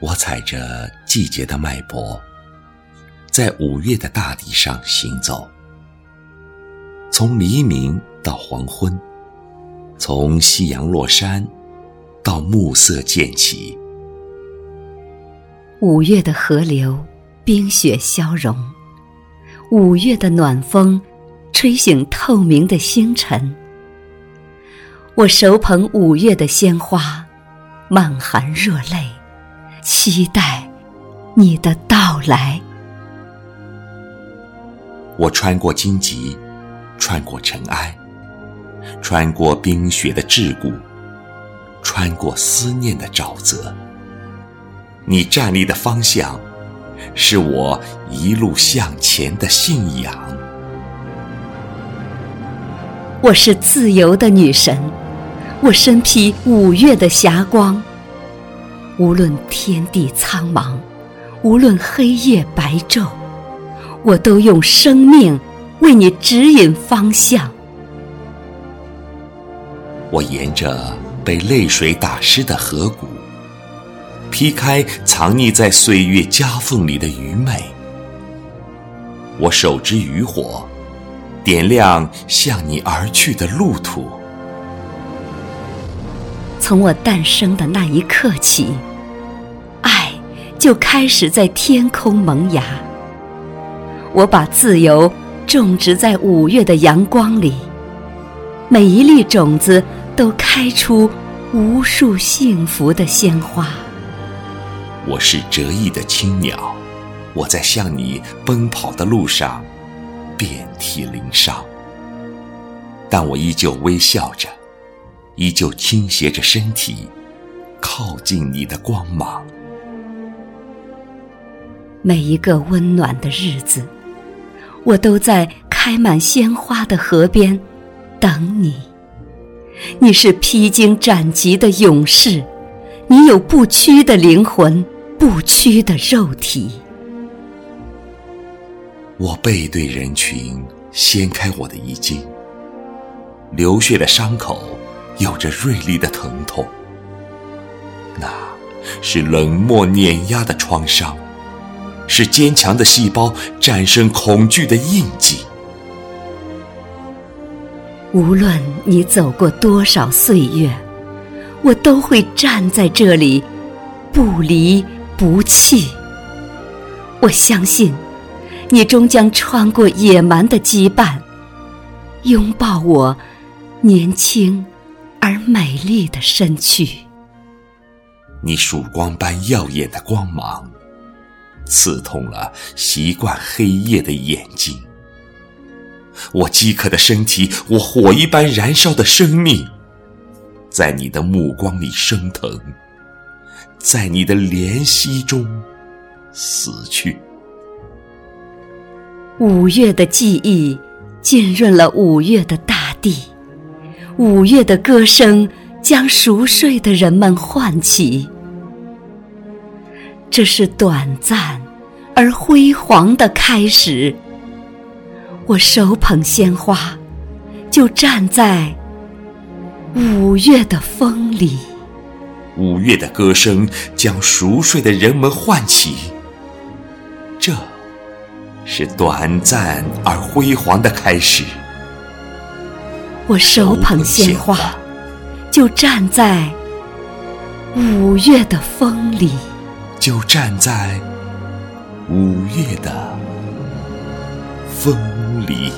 我踩着季节的脉搏，在五月的大地上行走，从黎明到黄昏，从夕阳落山到暮色渐起。五月的河流，冰雪消融；五月的暖风，吹醒透明的星辰。我手捧五月的鲜花，满含热泪。期待你的到来。我穿过荆棘，穿过尘埃，穿过冰雪的桎梏，穿过思念的沼泽。你站立的方向，是我一路向前的信仰。我是自由的女神，我身披五月的霞光。无论天地苍茫，无论黑夜白昼，我都用生命为你指引方向。我沿着被泪水打湿的河谷，劈开藏匿在岁月夹缝里的愚昧。我手执渔火，点亮向你而去的路途。从我诞生的那一刻起。就开始在天空萌芽。我把自由种植在五月的阳光里，每一粒种子都开出无数幸福的鲜花。我是折翼的青鸟，我在向你奔跑的路上遍体鳞伤，但我依旧微笑着，依旧倾斜着身体，靠近你的光芒。每一个温暖的日子，我都在开满鲜花的河边等你。你是披荆斩棘的勇士，你有不屈的灵魂，不屈的肉体。我背对人群，掀开我的衣襟，流血的伤口有着锐利的疼痛，那是冷漠碾压的创伤。是坚强的细胞战胜恐惧的印记。无论你走过多少岁月，我都会站在这里，不离不弃。我相信，你终将穿过野蛮的羁绊，拥抱我年轻而美丽的身躯。你曙光般耀眼的光芒。刺痛了习惯黑夜的眼睛，我饥渴的身体，我火一般燃烧的生命，在你的目光里升腾，在你的怜惜中死去。五月的记忆浸润了五月的大地，五月的歌声将熟睡的人们唤起。这是短暂而辉煌的开始。我手捧鲜花，就站在五月的风里。五月的歌声将熟睡的人们唤起。这是短暂而辉煌的开始。我手捧鲜花，就站在五月的风里。就站在五月的风里。